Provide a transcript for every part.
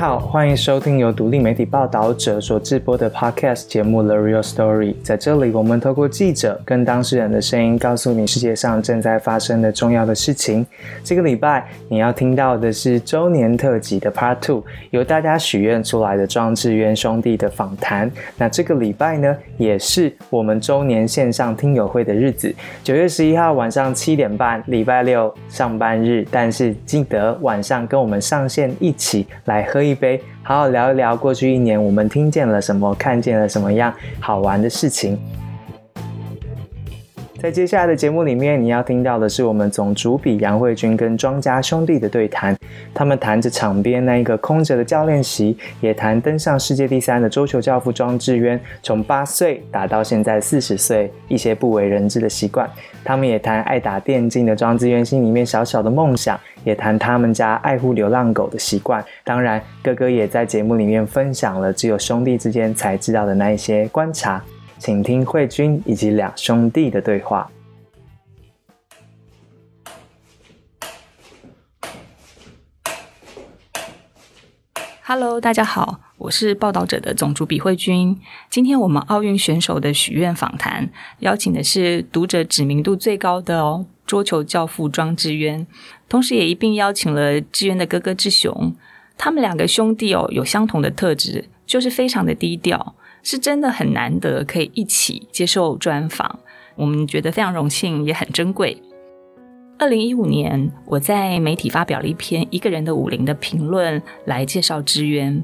好，欢迎收听由独立媒体报道者所制播的 Podcast 节目《The Real Story》。在这里，我们透过记者跟当事人的声音，告诉你世界上正在发生的重要的事情。这个礼拜你要听到的是周年特辑的 Part Two，由大家许愿出来的庄智渊兄弟的访谈。那这个礼拜呢，也是我们周年线上听友会的日子，九月十一号晚上七点半，礼拜六上班日，但是记得晚上跟我们上线一起来喝一一杯，好好聊一聊过去一年我们听见了什么，看见了什么样好玩的事情。在接下来的节目里面，你要听到的是我们总主笔杨慧君跟庄家兄弟的对谈。他们谈着场边那一个空着的教练席，也谈登上世界第三的桌球教父庄智渊，从八岁打到现在四十岁，一些不为人知的习惯。他们也谈爱打电竞的庄智渊心里面小小的梦想，也谈他们家爱护流浪狗的习惯。当然，哥哥也在节目里面分享了只有兄弟之间才知道的那一些观察。请听慧君以及两兄弟的对话。Hello，大家好，我是报道者的总主笔慧君。今天我们奥运选手的许愿访谈，邀请的是读者知名度最高的哦，桌球教父庄智渊，同时也一并邀请了智渊的哥哥智雄。他们两个兄弟哦，有相同的特质，就是非常的低调，是真的很难得可以一起接受专访。我们觉得非常荣幸，也很珍贵。二零一五年，我在媒体发表了一篇《一个人的武林》的评论，来介绍智渊。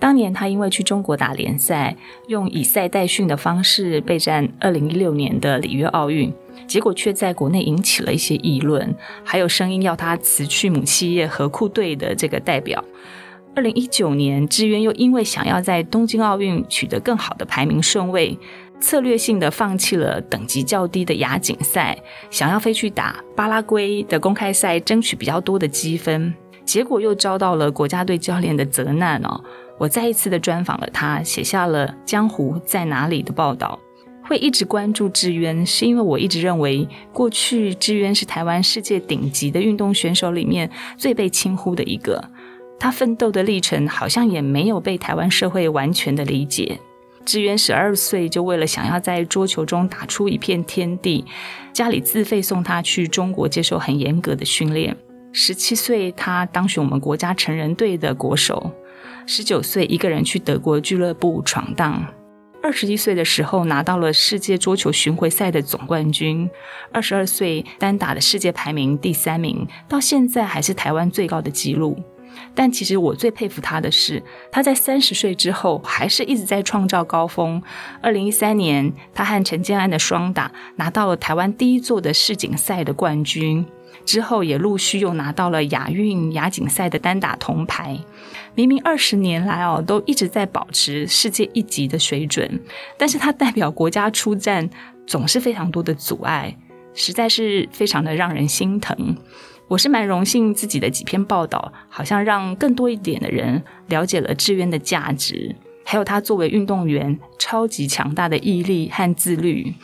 当年他因为去中国打联赛，用以赛代训的方式备战二零一六年的里约奥运，结果却在国内引起了一些议论，还有声音要他辞去母企业和库队的这个代表。二零一九年，智渊又因为想要在东京奥运取得更好的排名顺位。策略性的放弃了等级较低的亚锦赛，想要飞去打巴拉圭的公开赛，争取比较多的积分，结果又遭到了国家队教练的责难哦。我再一次的专访了他，写下了《江湖在哪里》的报道。会一直关注智渊，是因为我一直认为，过去智渊是台湾世界顶级的运动选手里面最被轻忽的一个。他奋斗的历程，好像也没有被台湾社会完全的理解。智渊十二岁就为了想要在桌球中打出一片天地，家里自费送他去中国接受很严格的训练。十七岁，他当选我们国家成人队的国手。十九岁，一个人去德国俱乐部闯荡。二十一岁的时候，拿到了世界桌球巡回赛的总冠军。二十二岁，单打的世界排名第三名，到现在还是台湾最高的纪录。但其实我最佩服他的是，他在三十岁之后还是一直在创造高峰。二零一三年，他和陈建安的双打拿到了台湾第一座的世锦赛的冠军，之后也陆续又拿到了亚运、亚锦赛的单打铜牌。明明二十年来哦，都一直在保持世界一级的水准，但是他代表国家出战总是非常多的阻碍，实在是非常的让人心疼。我是蛮荣幸自己的几篇报道，好像让更多一点的人了解了志渊的价值，还有他作为运动员超级强大的毅力和自律。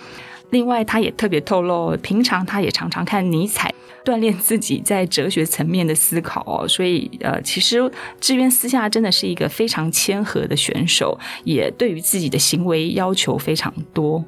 另外，他也特别透露，平常他也常常看尼采，锻炼自己在哲学层面的思考。所以，呃，其实志渊私下真的是一个非常谦和的选手，也对于自己的行为要求非常多。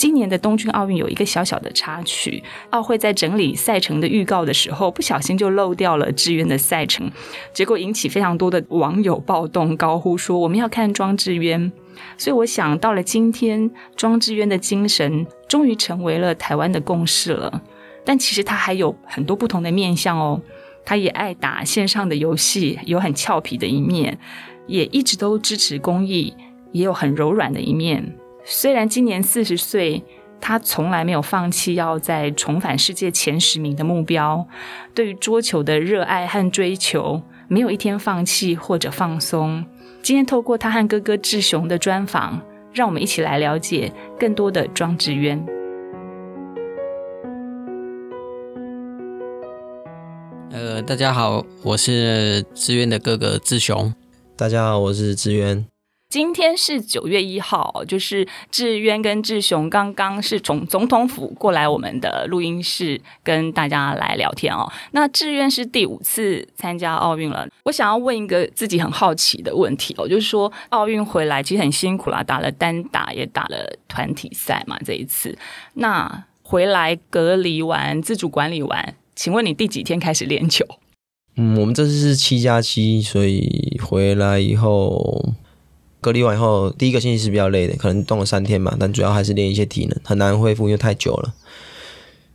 今年的东京奥运有一个小小的插曲，奥会在整理赛程的预告的时候，不小心就漏掉了志渊的赛程，结果引起非常多的网友暴动，高呼说我们要看庄智渊。所以我想到了今天，庄智渊的精神终于成为了台湾的共识了。但其实他还有很多不同的面相哦，他也爱打线上的游戏，有很俏皮的一面，也一直都支持公益，也有很柔软的一面。虽然今年四十岁，他从来没有放弃要在重返世界前十名的目标。对于桌球的热爱和追求，没有一天放弃或者放松。今天透过他和哥哥志雄的专访，让我们一起来了解更多的庄智渊。呃，大家好，我是志渊的哥哥志雄。大家好，我是志渊。今天是九月一号，就是志渊跟志雄刚刚是从总统府过来我们的录音室跟大家来聊天哦。那志渊是第五次参加奥运了，我想要问一个自己很好奇的问题哦，就是说奥运回来其实很辛苦啦，打了单打也打了团体赛嘛，这一次那回来隔离完自主管理完，请问你第几天开始练球？嗯，我们这次是七加七，所以回来以后。隔离完以后，第一个星期是比较累的，可能动了三天吧，但主要还是练一些体能，很难恢复，因为太久了。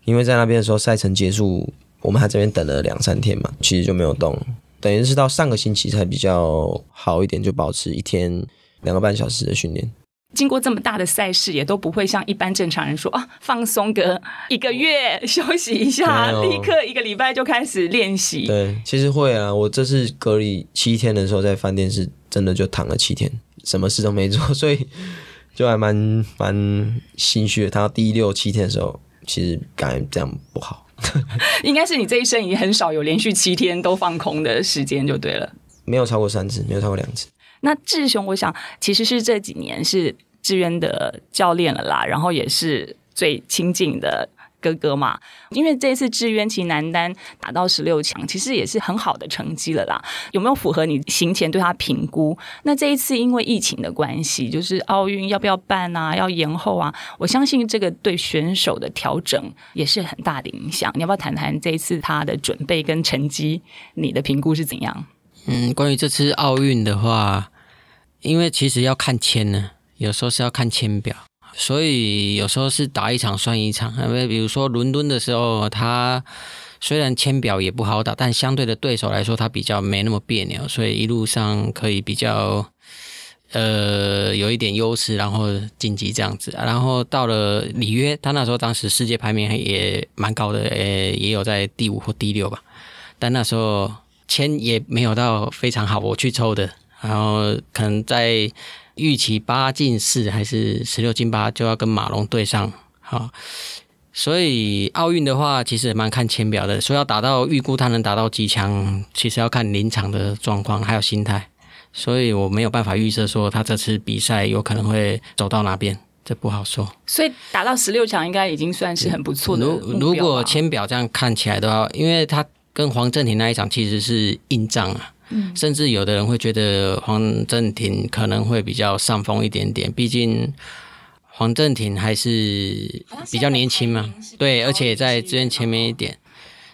因为在那边的时候，赛程结束，我们还这边等了两三天嘛，其实就没有动，等于是到上个星期才比较好一点，就保持一天两个半小时的训练。经过这么大的赛事，也都不会像一般正常人说啊，放松个一个月休息一下，立刻一个礼拜就开始练习。对，其实会啊，我这次隔离七天的时候，在饭店是真的就躺了七天。什么事都没做，所以就还蛮蛮心虚的。他第六七天的时候，其实感觉这样不好。应该是你这一生已经很少有连续七天都放空的时间，就对了。没有超过三次，没有超过两次。那志雄，我想其实是这几年是志渊的教练了啦，然后也是最亲近的。哥哥嘛，因为这次志愿其男单打到十六强，其实也是很好的成绩了啦。有没有符合你行前对他评估？那这一次因为疫情的关系，就是奥运要不要办啊？要延后啊？我相信这个对选手的调整也是很大的影响。你要不要谈谈这一次他的准备跟成绩？你的评估是怎样？嗯，关于这次奥运的话，因为其实要看签呢，有时候是要看签表。所以有时候是打一场算一场，因为比如说伦敦的时候，他虽然签表也不好打，但相对的对手来说，他比较没那么别扭，所以一路上可以比较呃有一点优势，然后晋级这样子。然后到了里约，他那时候当时世界排名也蛮高的，呃，也有在第五或第六吧。但那时候签也没有到非常好，我去抽的，然后可能在。预期八进四还是十六进八就要跟马龙对上，好，所以奥运的话其实蛮看签表的，说要达到预估他能达到几强，其实要看临场的状况还有心态，所以我没有办法预测说他这次比赛有可能会走到哪边，这不好说。所以打到十六强应该已经算是很不错的。如如果签表这样看起来的话，因为他跟黄镇廷那一场其实是硬仗啊。甚至有的人会觉得黄镇廷可能会比较上风一点点，毕竟黄镇廷还是比较年轻嘛。对，而且在资源前面一点，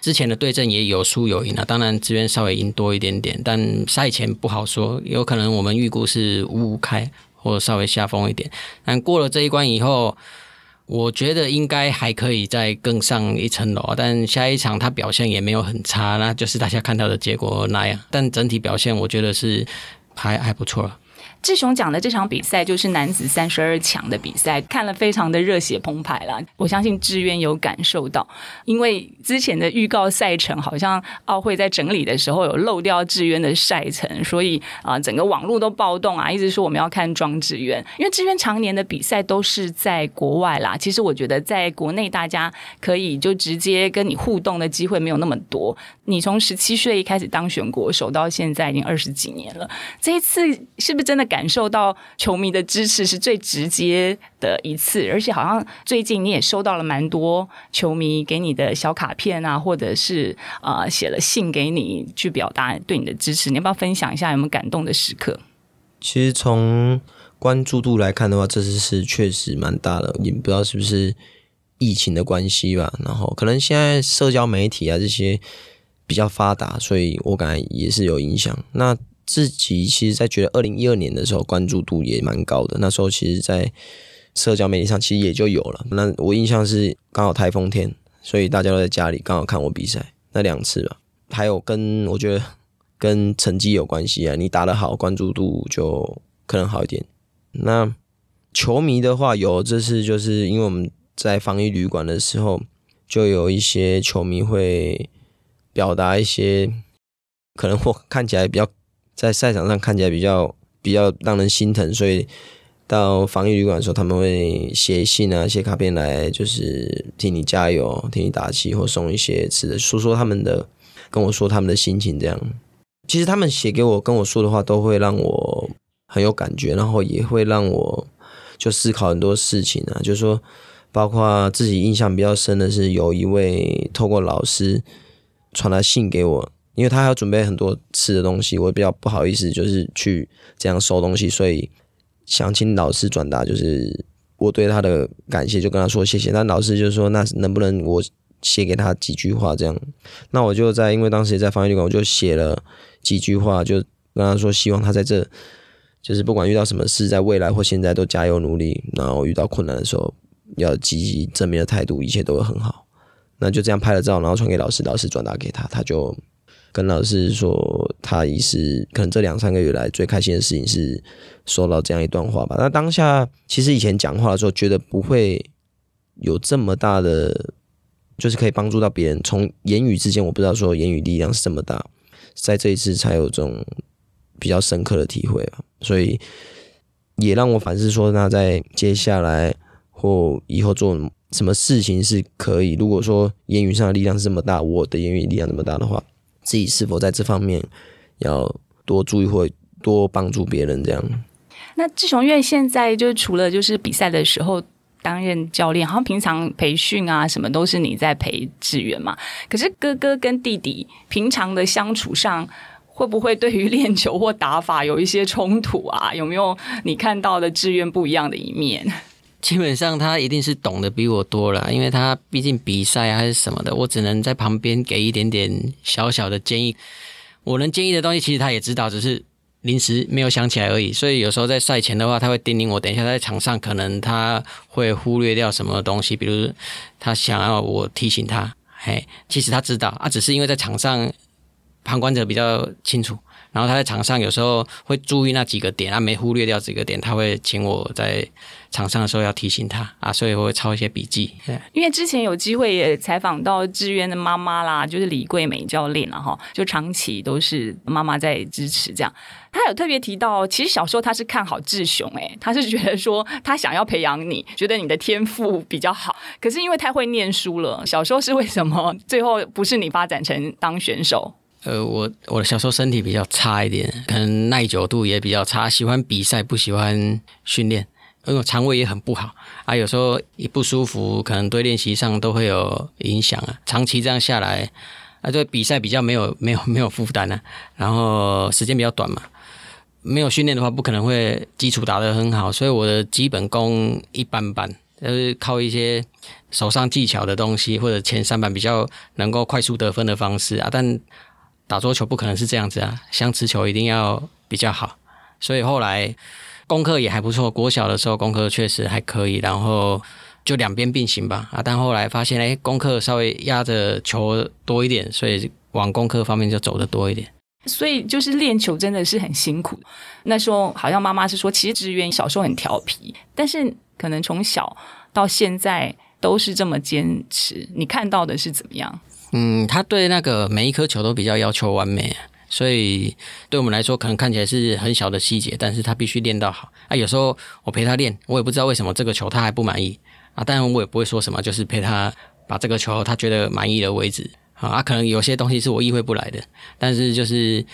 之前的对阵也有输有赢啊。当然资源稍微赢多一点点，但赛前不好说，有可能我们预估是五五开或稍微下风一点。但过了这一关以后。我觉得应该还可以再更上一层楼，但下一场他表现也没有很差，那就是大家看到的结果那样。但整体表现，我觉得是还还不错了。志雄讲的这场比赛就是男子三十二强的比赛，看了非常的热血澎湃了。我相信志渊有感受到，因为之前的预告赛程好像奥会在整理的时候有漏掉志渊的赛程，所以啊，整个网络都暴动啊，一直说我们要看庄志渊，因为志渊常年的比赛都是在国外啦。其实我觉得在国内大家可以就直接跟你互动的机会没有那么多。你从十七岁一开始当选国手到现在已经二十几年了，这一次是不是真的？感受到球迷的支持是最直接的一次，而且好像最近你也收到了蛮多球迷给你的小卡片啊，或者是呃写了信给你去表达对你的支持，你要不要分享一下有没有感动的时刻？其实从关注度来看的话，这次是确实蛮大的，也不知道是不是疫情的关系吧。然后可能现在社交媒体啊这些比较发达，所以我感觉也是有影响。那自己其实，在觉得二零一二年的时候，关注度也蛮高的。那时候，其实，在社交媒体上，其实也就有了。那我印象是刚好台风天，所以大家都在家里，刚好看我比赛那两次吧。还有跟我觉得跟成绩有关系啊，你打得好，关注度就可能好一点。那球迷的话，有这次就是因为我们在防疫旅馆的时候，就有一些球迷会表达一些可能我看起来比较。在赛场上看起来比较比较让人心疼，所以到防疫旅馆的时候，他们会写信啊、写卡片来，就是替你加油、替你打气，或送一些吃的，说说他们的，跟我说他们的心情。这样，其实他们写给我跟我说的话，都会让我很有感觉，然后也会让我就思考很多事情啊，就是说，包括自己印象比较深的是，有一位透过老师传来信给我，因为他要准备很多吃的东西，我比较不好意思，就是去这样收东西，所以想请老师转达，就是我对他的感谢，就跟他说谢谢。但老师就说，那能不能我写给他几句话这样？那我就在，因为当时也在防疫旅馆，我就写了几句话，就跟他说，希望他在这。就是不管遇到什么事，在未来或现在都加油努力，然后遇到困难的时候要积极正面的态度，一切都会很好。那就这样拍了照，然后传给老师，老师转达给他，他就跟老师说，他也是可能这两三个月来最开心的事情是收到这样一段话吧。那当下其实以前讲话的时候，觉得不会有这么大的，就是可以帮助到别人。从言语之间，我不知道说言语力量是这么大，在这一次才有这种。比较深刻的体会吧，所以也让我反思说，那在接下来或以后做什么事情是可以？如果说言语上的力量是这么大，我的言语力量这么大的话，自己是否在这方面要多注意或多帮助别人？这样。那志雄院现在就除了就是比赛的时候担任教练，好像平常培训啊什么都是你在陪志远嘛。可是哥哥跟弟弟平常的相处上。会不会对于练球或打法有一些冲突啊？有没有你看到的志愿不一样的一面？基本上他一定是懂得比我多了，因为他毕竟比赛还是什么的，我只能在旁边给一点点小小的建议。我能建议的东西，其实他也知道，只是临时没有想起来而已。所以有时候在赛前的话，他会叮咛我，等一下在场上可能他会忽略掉什么东西，比如他想要我提醒他。嘿，其实他知道啊，只是因为在场上。旁观者比较清楚，然后他在场上有时候会注意那几个点，他没忽略掉几个点，他会请我在场上的时候要提醒他啊，所以我会抄一些笔记。因为之前有机会也采访到志渊的妈妈啦，就是李桂美教练了哈，就长期都是妈妈在支持这样。他有特别提到，其实小时候他是看好志雄，诶，他是觉得说他想要培养你，觉得你的天赋比较好，可是因为太会念书了，小时候是为什么最后不是你发展成当选手？呃，我我的小时候身体比较差一点，可能耐久度也比较差，喜欢比赛不喜欢训练，因为我肠胃也很不好啊，有时候一不舒服，可能对练习上都会有影响啊。长期这样下来，啊，对比赛比较没有没有没有负担啊，然后时间比较短嘛，没有训练的话，不可能会基础打得很好，所以我的基本功一般般，就是靠一些手上技巧的东西或者前三板比较能够快速得分的方式啊，但。打桌球不可能是这样子啊，相持球一定要比较好，所以后来功课也还不错。国小的时候功课确实还可以，然后就两边并行吧啊。但后来发现，哎，功课稍微压着球多一点，所以往功课方面就走的多一点。所以就是练球真的是很辛苦。那时候好像妈妈是说，其实志愿小时候很调皮，但是可能从小到现在都是这么坚持。你看到的是怎么样？嗯，他对那个每一颗球都比较要求完美，所以对我们来说可能看起来是很小的细节，但是他必须练到好啊。有时候我陪他练，我也不知道为什么这个球他还不满意啊，但我也不会说什么，就是陪他把这个球他觉得满意的为止啊。可能有些东西是我意会不来的，但是就是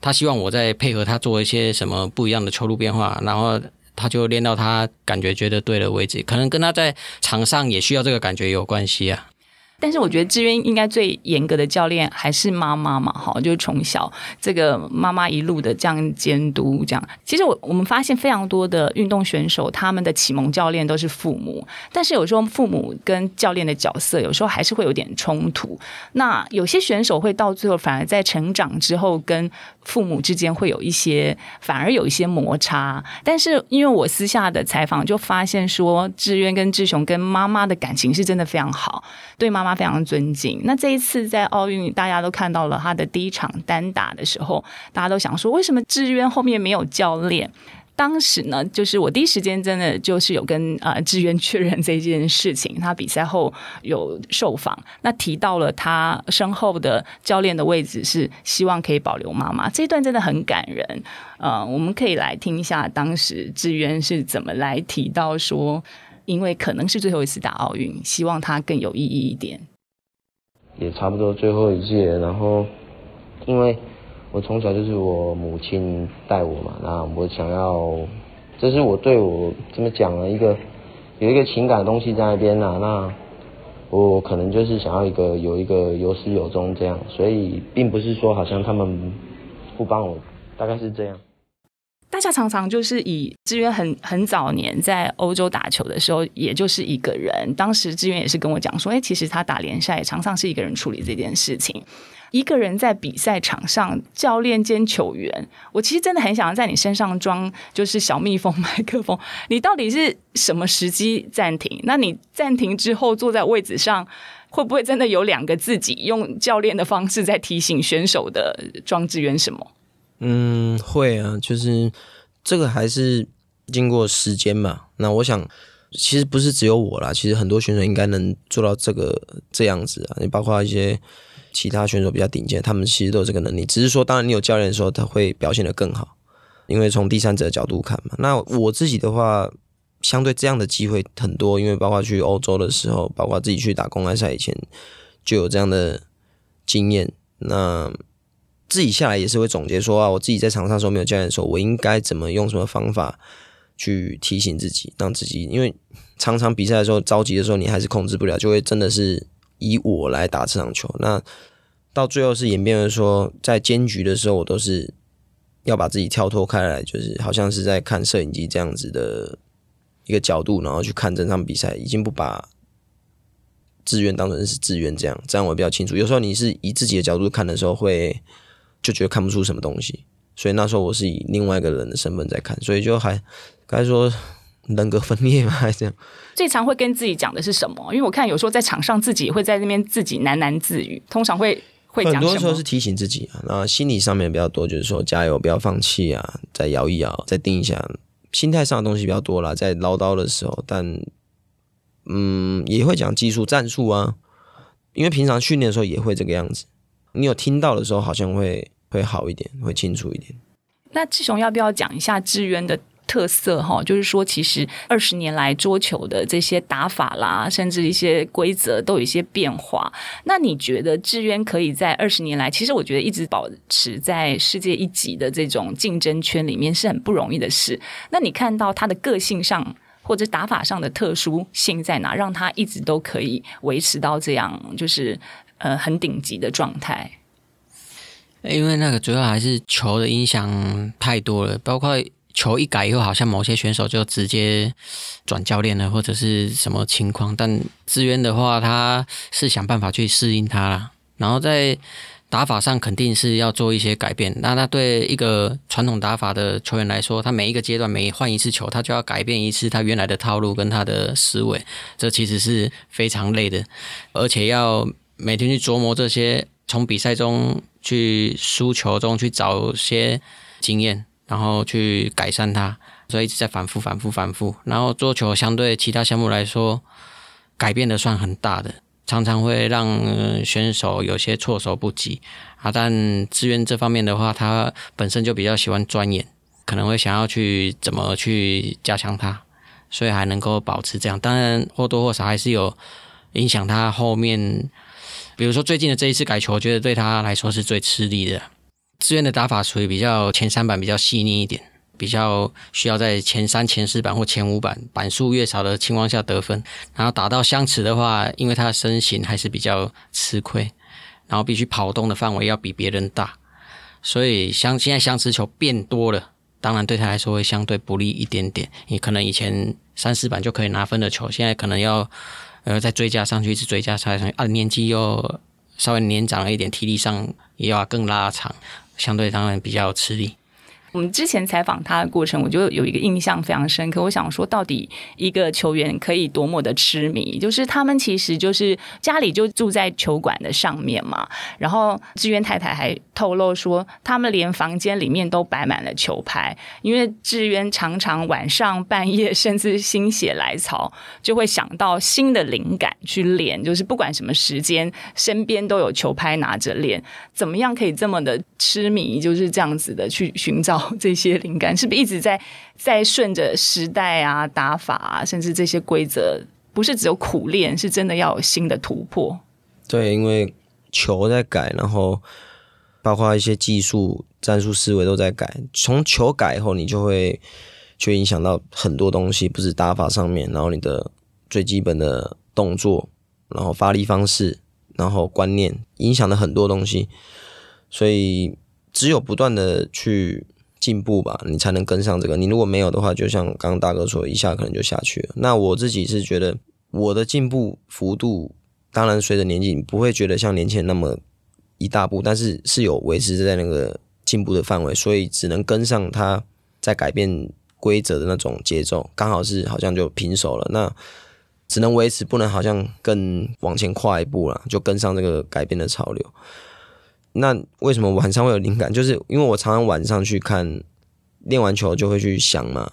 他希望我在配合他做一些什么不一样的球路变化，然后他就练到他感觉觉得对的位置，可能跟他在场上也需要这个感觉有关系啊。但是我觉得志渊应该最严格的教练还是妈妈嘛，哈，就是从小这个妈妈一路的这样监督，这样。其实我我们发现非常多的运动选手，他们的启蒙教练都是父母，但是有时候父母跟教练的角色有时候还是会有点冲突。那有些选手会到最后反而在成长之后跟父母之间会有一些反而有一些摩擦。但是因为我私下的采访就发现说，志渊跟志雄跟妈妈的感情是真的非常好，对妈。妈非常尊敬。那这一次在奥运，大家都看到了他的第一场单打的时候，大家都想说，为什么志渊后面没有教练？当时呢，就是我第一时间真的就是有跟啊志渊确认这件事情。他比赛后有受访，那提到了他身后的教练的位置是希望可以保留妈妈。这一段真的很感人。呃，我们可以来听一下当时志渊是怎么来提到说。因为可能是最后一次打奥运，希望它更有意义一点。也差不多最后一届，然后因为我从小就是我母亲带我嘛，那我想要，这是我对我怎么讲呢？一个有一个情感的东西在那边呐，那我可能就是想要一个有一个有始有终这样，所以并不是说好像他们不帮我，大概是这样。大家常常就是以志渊很很早年在欧洲打球的时候，也就是一个人。当时志渊也是跟我讲说，哎，其实他打联赛常常是一个人处理这件事情。一个人在比赛场上，教练兼球员，我其实真的很想要在你身上装就是小蜜蜂 麦克风。你到底是什么时机暂停？那你暂停之后坐在位置上，会不会真的有两个自己用教练的方式在提醒选手的装置员什么？嗯，会啊，就是这个还是经过时间嘛。那我想，其实不是只有我啦，其实很多选手应该能做到这个这样子啊。你包括一些其他选手比较顶尖，他们其实都有这个能力。只是说，当然你有教练的时候，他会表现得更好，因为从第三者的角度看嘛。那我自己的话，相对这样的机会很多，因为包括去欧洲的时候，包括自己去打公开赛以前，就有这样的经验。那自己下来也是会总结说啊，我自己在场上时候没有教练的时候，我应该怎么用什么方法去提醒自己，让自己，因为常常比赛的时候着急的时候，你还是控制不了，就会真的是以我来打这场球。那到最后是演变为说，在监局的时候，我都是要把自己跳脱开来，就是好像是在看摄影机这样子的一个角度，然后去看整场比赛，已经不把志愿当成是志愿这样，这样我比较清楚。有时候你是以自己的角度看的时候，会。就觉得看不出什么东西，所以那时候我是以另外一个人的身份在看，所以就还该说人格分裂吗？还是这样？最常会跟自己讲的是什么？因为我看有时候在场上自己会在那边自己喃喃自语，通常会会讲很多时候是提醒自己啊，那心理上面比较多，就是说加油，不要放弃啊，再摇一摇，再定一下。心态上的东西比较多啦，在唠叨的时候，但嗯，也会讲技术战术啊，因为平常训练的时候也会这个样子。你有听到的时候，好像会。会好一点，会清楚一点。那志雄要不要讲一下志渊的特色哈？就是说，其实二十年来桌球的这些打法啦，甚至一些规则都有一些变化。那你觉得志渊可以在二十年来，其实我觉得一直保持在世界一级的这种竞争圈里面是很不容易的事。那你看到他的个性上或者打法上的特殊性在哪，让他一直都可以维持到这样，就是呃很顶级的状态？因为那个主要还是球的影响太多了，包括球一改以后，好像某些选手就直接转教练了，或者是什么情况。但资源的话，他是想办法去适应他了。然后在打法上肯定是要做一些改变。那他对一个传统打法的球员来说，他每一个阶段每换一次球，他就要改变一次他原来的套路跟他的思维，这其实是非常累的，而且要每天去琢磨这些，从比赛中。去输球中去找些经验，然后去改善它，所以一直在反复、反复、反复。然后桌球相对其他项目来说，改变的算很大的，常常会让选手有些措手不及啊。但志愿这方面的话，他本身就比较喜欢钻研，可能会想要去怎么去加强它，所以还能够保持这样。当然或多或少还是有影响他后面。比如说最近的这一次改球，我觉得对他来说是最吃力的。志愿的打法属于比较前三板比较细腻一点，比较需要在前三、前四板或前五板板数越少的情况下得分。然后打到相持的话，因为他的身形还是比较吃亏，然后必须跑动的范围要比别人大，所以相现在相持球变多了，当然对他来说会相对不利一点点。你可能以前三四板就可以拿分的球，现在可能要。然后，再追加上去，一直追加上去，啊，年纪又稍微年长了一点，体力上也要更拉长，相对当然比较吃力。我们之前采访他的过程，我就有一个印象非常深刻。我想说，到底一个球员可以多么的痴迷？就是他们其实就是家里就住在球馆的上面嘛。然后志愿太太还透露说，他们连房间里面都摆满了球拍，因为志愿常常晚上半夜甚至心血来潮，就会想到新的灵感去练。就是不管什么时间，身边都有球拍拿着练。怎么样可以这么的痴迷？就是这样子的去寻找。这些灵感是不是一直在在顺着时代啊、打法啊，甚至这些规则，不是只有苦练，是真的要有新的突破。对，因为球在改，然后包括一些技术、战术思维都在改。从球改以后，你就会就影响到很多东西，不是打法上面，然后你的最基本的动作，然后发力方式，然后观念，影响了很多东西。所以只有不断的去进步吧，你才能跟上这个。你如果没有的话，就像刚刚大哥说，一下可能就下去了。那我自己是觉得我的进步幅度。当然，随着年纪，不会觉得像年轻人那么一大步，但是是有维持在那个进步的范围，所以只能跟上他在改变规则的那种节奏，刚好是好像就平手了。那只能维持，不能好像更往前跨一步了，就跟上这个改变的潮流。那为什么晚上会有灵感？就是因为我常常晚上去看练完球就会去想嘛。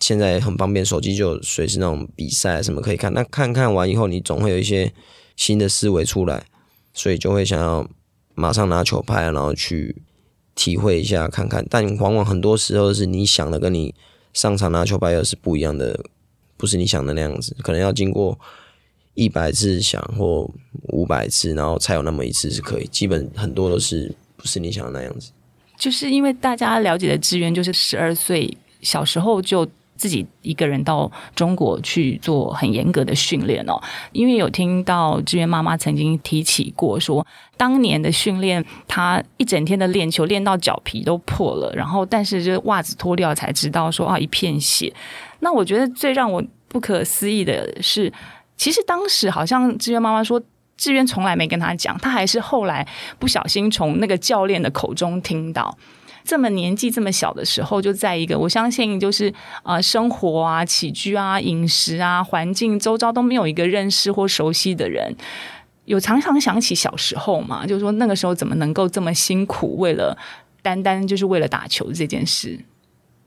现在很方便，手机就随时那种比赛什么可以看。那看看完以后，你总会有一些。新的思维出来，所以就会想要马上拿球拍，然后去体会一下看看。但往往很多时候是你想的跟你上场拿球拍又是不一样的，不是你想的那样子。可能要经过一百次想或五百次，然后才有那么一次是可以。基本很多都是不是你想的那样子。就是因为大家了解的资源，就是十二岁小时候就。自己一个人到中国去做很严格的训练哦，因为有听到志愿妈妈曾经提起过，说当年的训练，她一整天的练球练到脚皮都破了，然后但是就袜子脱掉才知道说啊一片血。那我觉得最让我不可思议的是，其实当时好像志愿妈妈说，志愿从来没跟他讲，他还是后来不小心从那个教练的口中听到。这么年纪这么小的时候，就在一个我相信就是啊生活啊起居啊饮食啊环境周遭都没有一个认识或熟悉的人，有常常想起小时候嘛，就是说那个时候怎么能够这么辛苦，为了单单就是为了打球这件事。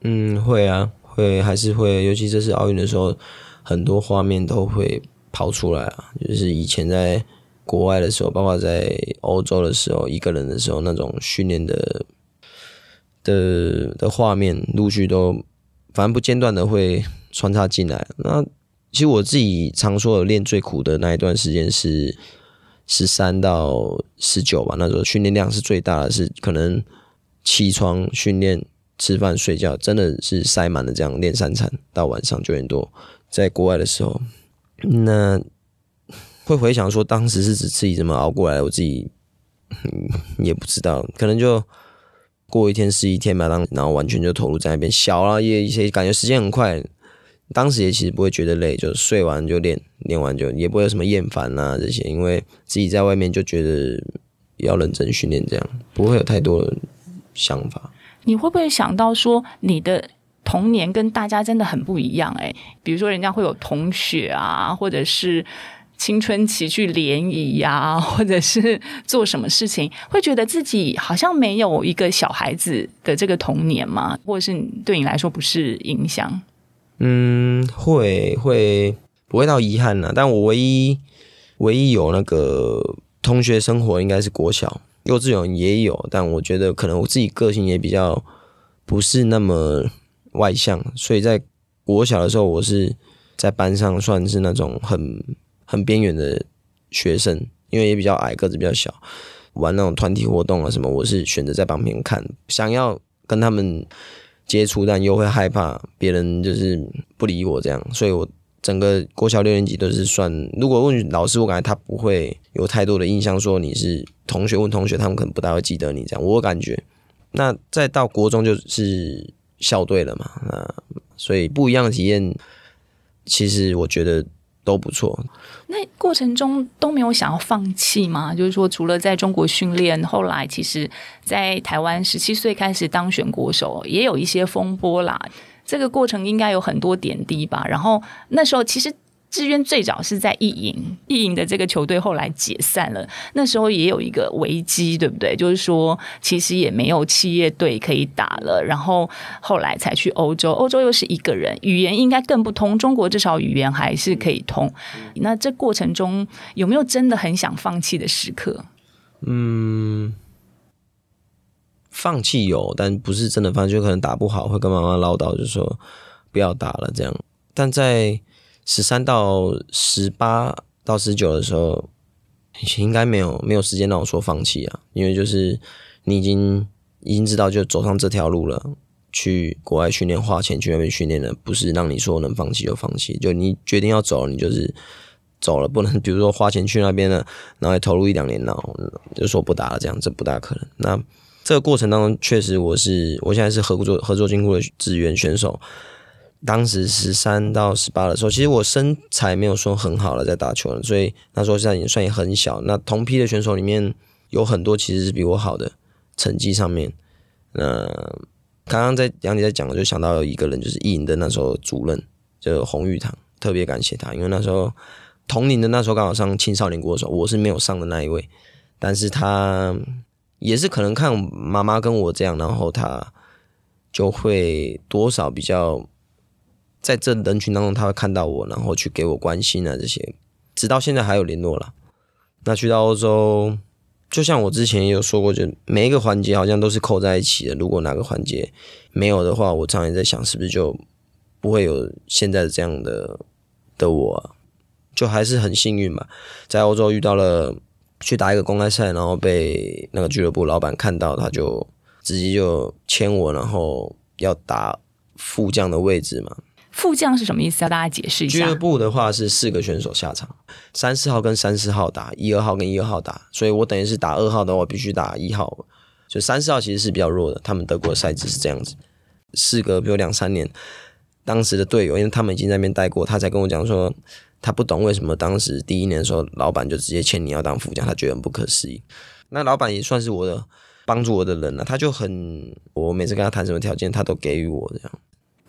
嗯，会啊，会还是会，尤其这次奥运的时候，很多画面都会跑出来啊，就是以前在国外的时候，包括在欧洲的时候，一个人的时候那种训练的。的的画面陆续都，反正不间断的会穿插进来。那其实我自己常说的练最苦的那一段时间是十三到十九吧，那时候训练量是最大的，是可能起床训练、吃饭、睡觉，真的是塞满了这样练三餐到晚上九点多。在国外的时候，那会回想说当时是指自己怎么熬过来，我自己也不知道，可能就。过一天是一天吧，当然后完全就投入在那边，小了也也感觉时间很快，当时也其实不会觉得累，就睡完就练，练完就也不会有什么厌烦啊这些，因为自己在外面就觉得要认真训练，这样不会有太多想法。你会不会想到说你的童年跟大家真的很不一样？诶，比如说人家会有同学啊，或者是。青春期去联谊呀，或者是做什么事情，会觉得自己好像没有一个小孩子的这个童年吗？或者是对你来说不是影响？嗯，会会不会到遗憾呢？但我唯一唯一有那个同学生活应该是国小、幼稚园也有，但我觉得可能我自己个性也比较不是那么外向，所以在国小的时候，我是在班上算是那种很。很边缘的学生，因为也比较矮，个子比较小，玩那种团体活动啊什么，我是选择在旁边看，想要跟他们接触，但又会害怕别人就是不理我这样，所以我整个国小六年级都是算，如果问老师，我感觉他不会有太多的印象，说你是同学问同学，他们可能不大会记得你这样，我感觉。那再到国中就是校队了嘛，那所以不一样的体验，其实我觉得。都不错。那过程中都没有想要放弃吗？就是说，除了在中国训练，后来其实，在台湾十七岁开始当选国手，也有一些风波啦。这个过程应该有很多点滴吧。然后那时候其实。志愿最早是在意淫，意淫的这个球队后来解散了。那时候也有一个危机，对不对？就是说，其实也没有企业队可以打了。然后后来才去欧洲，欧洲又是一个人，语言应该更不通。中国至少语言还是可以通。那这过程中有没有真的很想放弃的时刻？嗯，放弃有，但不是真的放弃，就可能打不好，会跟妈妈唠叨，就说不要打了这样。但在十三到十八到十九的时候，应该没有没有时间让我说放弃啊，因为就是你已经已经知道就走上这条路了，去国外训练，花钱去那边训练了，不是让你说能放弃就放弃，就你决定要走了，你就是走了，不能比如说花钱去那边了，然后投入一两年，然后就说不打了，这样这不大可能。那这个过程当中，确实我是我现在是合作合作金库的职员选手。当时十三到十八的时候，其实我身材没有说很好了，在打球了，所以那时候现在已经算也很小。那同批的选手里面有很多其实是比我好的成绩上面。那刚刚在杨姐在讲，就想到有一个人，就是艺营的那时候主任，就洪玉堂，特别感谢他，因为那时候同龄的那时候刚好上青少年国手，我是没有上的那一位，但是他也是可能看妈妈跟我这样，然后他就会多少比较。在这人群当中，他会看到我，然后去给我关心啊，这些，直到现在还有联络了。那去到欧洲，就像我之前也有说过，就每一个环节好像都是扣在一起的。如果哪个环节没有的话，我常常在想，是不是就不会有现在的这样的的我？就还是很幸运吧，在欧洲遇到了去打一个公开赛，然后被那个俱乐部老板看到，他就直接就签我，然后要打副将的位置嘛。副将是什么意思？要大家解释一下。俱乐部的话是四个选手下场，三四号跟三四号打，一二号跟一二号打，所以我等于是打二号的话，我必须打一号。所以三四号其实是比较弱的，他们德国赛制是这样子。事隔比如两三年，当时的队友，因为他们已经在那边待过，他才跟我讲说，他不懂为什么当时第一年的时候，老板就直接签你要当副将，他觉得很不可思议。那老板也算是我的帮助我的人了，他就很，我每次跟他谈什么条件，他都给予我这样。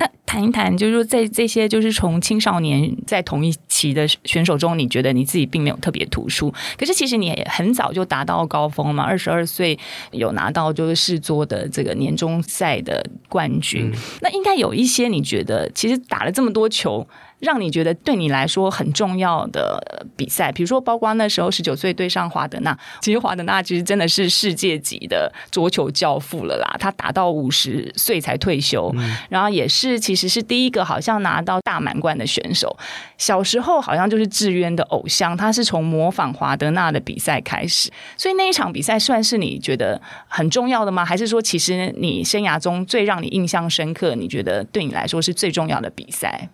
那谈一谈，就是说，在这些就是从青少年在同一期的选手中，你觉得你自己并没有特别突出，可是其实你也很早就达到高峰嘛，二十二岁有拿到就是世桌的这个年终赛的冠军，那应该有一些你觉得其实打了这么多球。让你觉得对你来说很重要的比赛，比如说，包括那时候十九岁对上华德纳，其实华德纳其实真的是世界级的桌球教父了啦。他打到五十岁才退休，然后也是其实是第一个好像拿到大满贯的选手。小时候好像就是志渊的偶像，他是从模仿华德纳的比赛开始，所以那一场比赛算是你觉得很重要的吗？还是说，其实你生涯中最让你印象深刻，你觉得对你来说是最重要的比赛？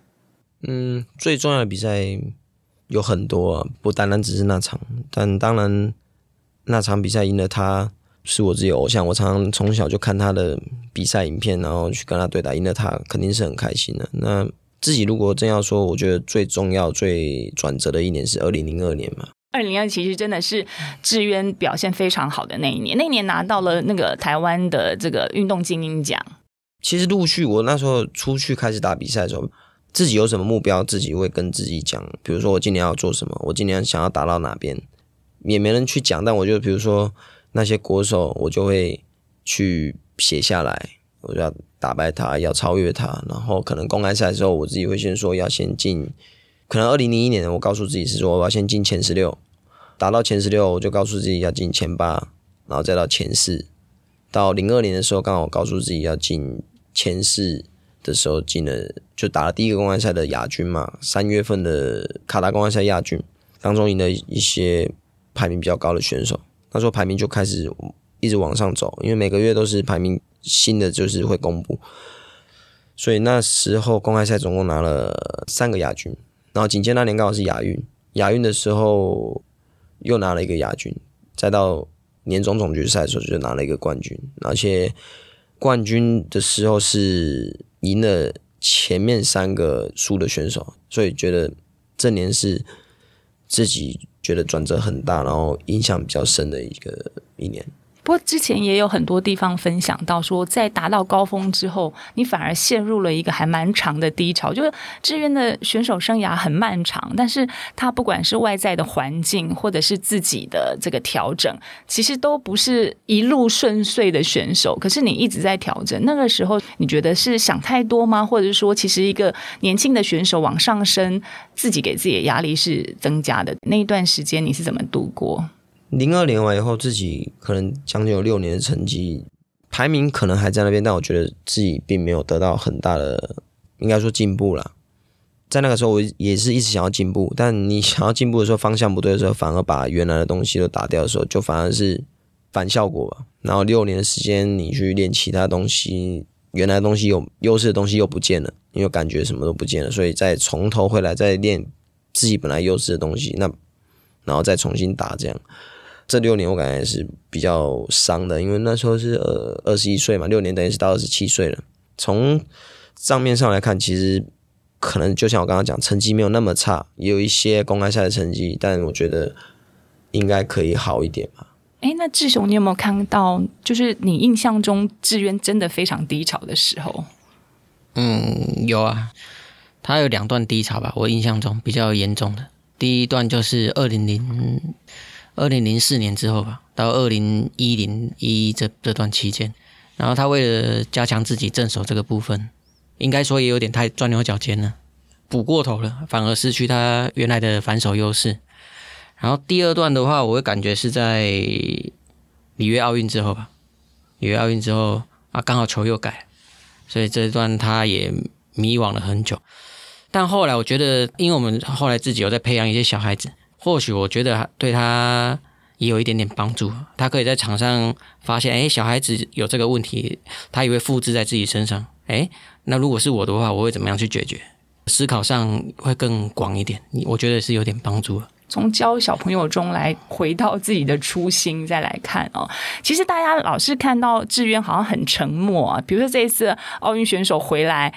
嗯，最重要的比赛有很多，不单单只是那场。但当然，那场比赛赢了他，是我自己偶像。我常常从小就看他的比赛影片，然后去跟他对打，赢了他，肯定是很开心的。那自己如果真要说，我觉得最重要、最转折的一年是二零零二年嘛。二零二其实真的是志渊表现非常好的那一年，那一年拿到了那个台湾的这个运动精英奖。其实陆续我那时候出去开始打比赛的时候。自己有什么目标，自己会跟自己讲。比如说，我今年要做什么，我今年想要达到哪边，也没人去讲。但我就比如说那些国手，我就会去写下来，我就要打败他，要超越他。然后可能公开赛的时候，我自己会先说要先进。可能二零零一年，我告诉自己是说我要先进前十六，达到前十六，我就告诉自己要进前八，然后再到前四。到零二年的时候，刚好告诉自己要进前四。的时候进了，就打了第一个公开赛的亚军嘛。三月份的卡达公开赛亚军当中赢了一些排名比较高的选手，那时候排名就开始一直往上走，因为每个月都是排名新的就是会公布，所以那时候公开赛总共拿了三个亚军，然后紧接那年刚好是亚运，亚运的时候又拿了一个亚军，再到年终总决赛的时候就拿了一个冠军，而且冠军的时候是。赢了前面三个输的选手，所以觉得这年是自己觉得转折很大，然后印象比较深的一个一年。不过之前也有很多地方分享到说，在达到高峰之后，你反而陷入了一个还蛮长的低潮。就是志愿的选手生涯很漫长，但是他不管是外在的环境，或者是自己的这个调整，其实都不是一路顺遂的选手。可是你一直在调整，那个时候你觉得是想太多吗？或者是说，其实一个年轻的选手往上升，自己给自己的压力是增加的？那一段时间你是怎么度过？零二年完以后，自己可能将近有六年的成绩排名可能还在那边，但我觉得自己并没有得到很大的，应该说进步了。在那个时候，我也是一直想要进步，但你想要进步的时候，方向不对的时候，反而把原来的东西都打掉的时候，就反而是反效果吧。然后六年的时间你去练其他东西，原来东西有优势的东西又不见了，因为感觉什么都不见了，所以再从头回来再练自己本来优势的东西，那然后再重新打这样。这六年我感觉是比较伤的，因为那时候是呃二十一岁嘛，六年等于是到二十七岁了。从账面上来看，其实可能就像我刚刚讲，成绩没有那么差，也有一些公开赛的成绩，但我觉得应该可以好一点吧。哎，那志雄，你有没有看到，就是你印象中志渊真的非常低潮的时候？嗯，有啊，他有两段低潮吧，我印象中比较严重的。第一段就是二零零二零零四年之后吧，到二零一零一这这段期间，然后他为了加强自己正手这个部分，应该说也有点太钻牛角尖了，补过头了，反而失去他原来的反手优势。然后第二段的话，我会感觉是在里约奥运之后吧，里约奥运之后啊，刚好球又改，所以这一段他也迷惘了很久。但后来我觉得，因为我们后来自己有在培养一些小孩子，或许我觉得对他也有一点点帮助。他可以在场上发现，哎，小孩子有这个问题，他也会复制在自己身上。哎，那如果是我的话，我会怎么样去解决？思考上会更广一点。我觉得是有点帮助。从教小朋友中来回到自己的初心，再来看哦。其实大家老是看到志渊好像很沉默啊，比如说这一次奥运选手回来。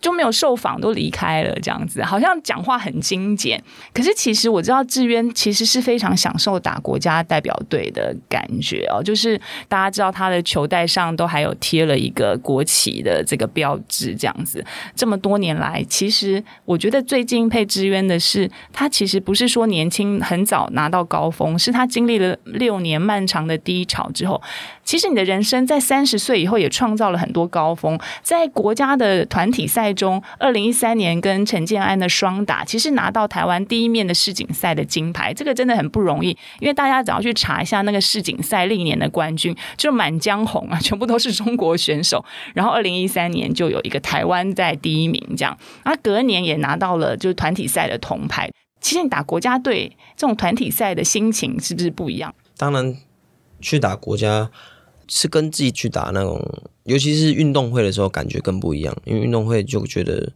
就没有受访都离开了，这样子好像讲话很精简。可是其实我知道志渊其实是非常享受打国家代表队的感觉哦。就是大家知道他的球袋上都还有贴了一个国旗的这个标志，这样子。这么多年来，其实我觉得最敬佩志渊的是，他其实不是说年轻很早拿到高峰，是他经历了六年漫长的低潮之后，其实你的人生在三十岁以后也创造了很多高峰，在国家的团体赛。中，二零一三年跟陈建安的双打，其实拿到台湾第一面的世锦赛的金牌，这个真的很不容易。因为大家只要去查一下那个世锦赛历年的冠军，就满江红啊，全部都是中国选手。然后二零一三年就有一个台湾在第一名，这样，啊，隔年也拿到了就是团体赛的铜牌。其实你打国家队这种团体赛的心情是不是不一样？当然，去打国家。是跟自己去打那种，尤其是运动会的时候，感觉更不一样。因为运动会就觉得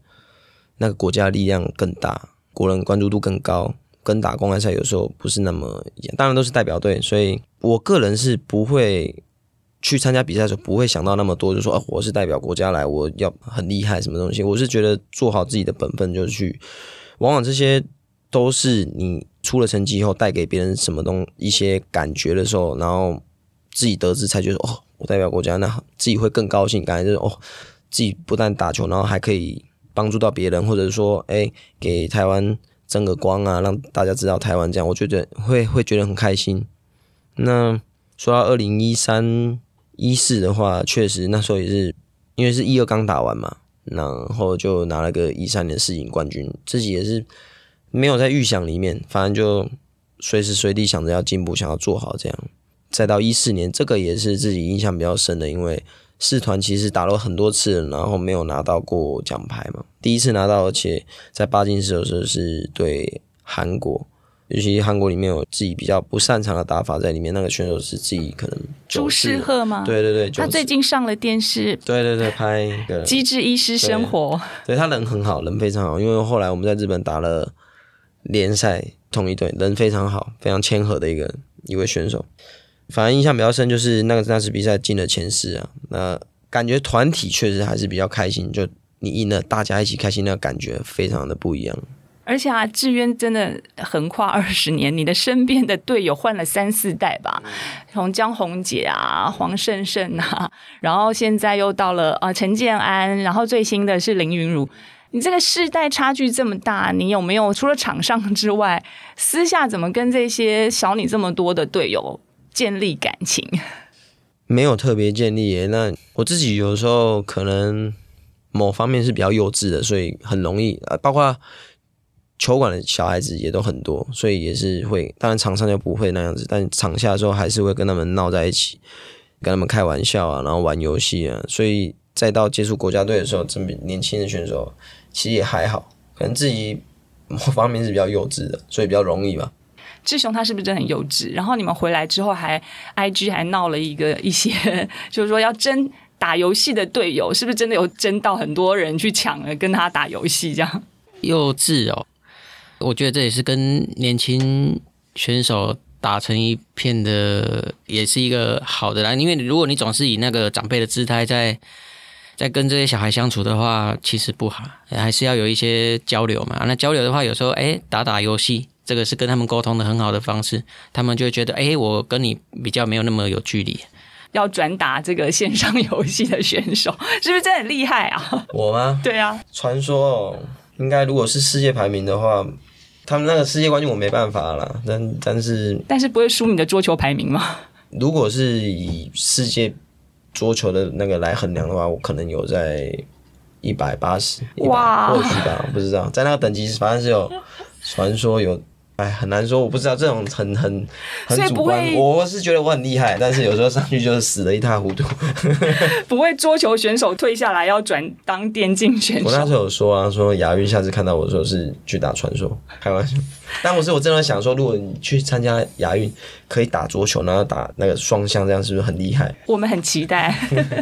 那个国家力量更大，国人关注度更高，跟打公开赛有时候不是那么一样。当然都是代表队，所以我个人是不会去参加比赛的时候不会想到那么多，就说啊，我是代表国家来，我要很厉害什么东西。我是觉得做好自己的本分，就是去。往往这些都是你出了成绩以后带给别人什么东一些感觉的时候，然后。自己得知才觉得哦，我代表国家，那自己会更高兴，感觉就是哦，自己不但打球，然后还可以帮助到别人，或者说哎，给台湾争个光啊，让大家知道台湾这样，我觉得会会觉得很开心。那说到二零一三一四的话，确实那时候也是因为是一二刚打完嘛，然后就拿了个一三年世锦冠军，自己也是没有在预想里面，反正就随时随地想着要进步，想要做好这样。再到一四年，这个也是自己印象比较深的，因为四团其实打了很多次，然后没有拿到过奖牌嘛。第一次拿到，而且在八进四的时候是对韩国，尤其韩国里面有自己比较不擅长的打法在里面，那个选手是自己可能朱世赫吗？对对对，他最近上了电视，对对对，拍《机智医师生活》，对他人很好，人非常好。因为后来我们在日本打了联赛，同一队，人非常好，非常谦和的一个一位选手。反正印象比较深，就是那个那次比赛进了前四啊，那感觉团体确实还是比较开心，就你赢了，大家一起开心，那个感觉非常的不一样。而且啊，志渊真的横跨二十年，你的身边的队友换了三四代吧，从江宏杰啊、黄胜胜啊，然后现在又到了啊陈建安，然后最新的是林云儒，你这个世代差距这么大，你有没有除了场上之外，私下怎么跟这些小你这么多的队友？建立感情，没有特别建立。那我自己有时候可能某方面是比较幼稚的，所以很容易呃，包括球馆的小孩子也都很多，所以也是会。当然场上就不会那样子，但场下的时候还是会跟他们闹在一起，跟他们开玩笑啊，然后玩游戏啊。所以再到接触国家队的时候，这么年轻的选手其实也还好，可能自己某方面是比较幼稚的，所以比较容易吧。志雄他是不是真的很幼稚？然后你们回来之后还 IG 还闹了一个一些，就是说要争打游戏的队友，是不是真的有争到很多人去抢了跟他打游戏这样？幼稚哦，我觉得这也是跟年轻选手打成一片的，也是一个好的啦。因为如果你总是以那个长辈的姿态在在跟这些小孩相处的话，其实不好，还是要有一些交流嘛。那交流的话，有时候哎打打游戏，这个是跟他们沟通的很好的方式，他们就会觉得哎我跟你比较没有那么有距离。要转打这个线上游戏的选手，是不是真的很厉害啊？我吗？对啊，传说哦，应该如果是世界排名的话，他们那个世界冠军我没办法啦。但但是但是不会输你的桌球排名吗？如果是以世界桌球的那个来衡量的话，我可能有在一百八十，哇或许吧，不知道，在那个等级反正是有传说有。哎，很难说，我不知道这种很很很所以不主观。会我是觉得我很厉害，但是有时候上去就是死的一塌糊涂。不会桌球选手退下来要转当电竞选手？我那时候有说啊，说亚运下次看到我的时候是去打传说，开玩笑。但我是我真的想说，如果你去参加亚运，可以打桌球，然后打那个双向，这样是不是很厉害？我们很期待。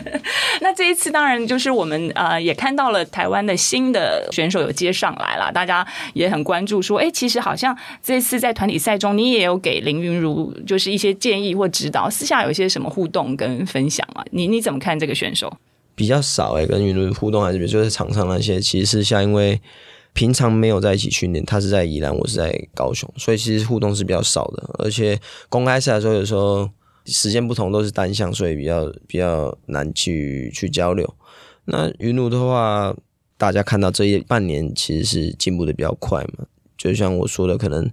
那这一次当然就是我们呃也看到了台湾的新的选手有接上来了，大家也很关注说，哎，其实好像这次在团体赛中，你也有给林云如就是一些建议或指导，私下有一些什么互动跟分享啊？你你怎么看这个选手？比较少哎、跟云如互动还是比如就是场上那些，其实是像因为平常没有在一起训练，他是在宜兰，我是在高雄，所以其实互动是比较少的。而且公开赛的时候，有时候时间不同，都是单项，所以比较比较难去去交流。那云奴的话，大家看到这一半年其实是进步的比较快嘛，就像我说的，可能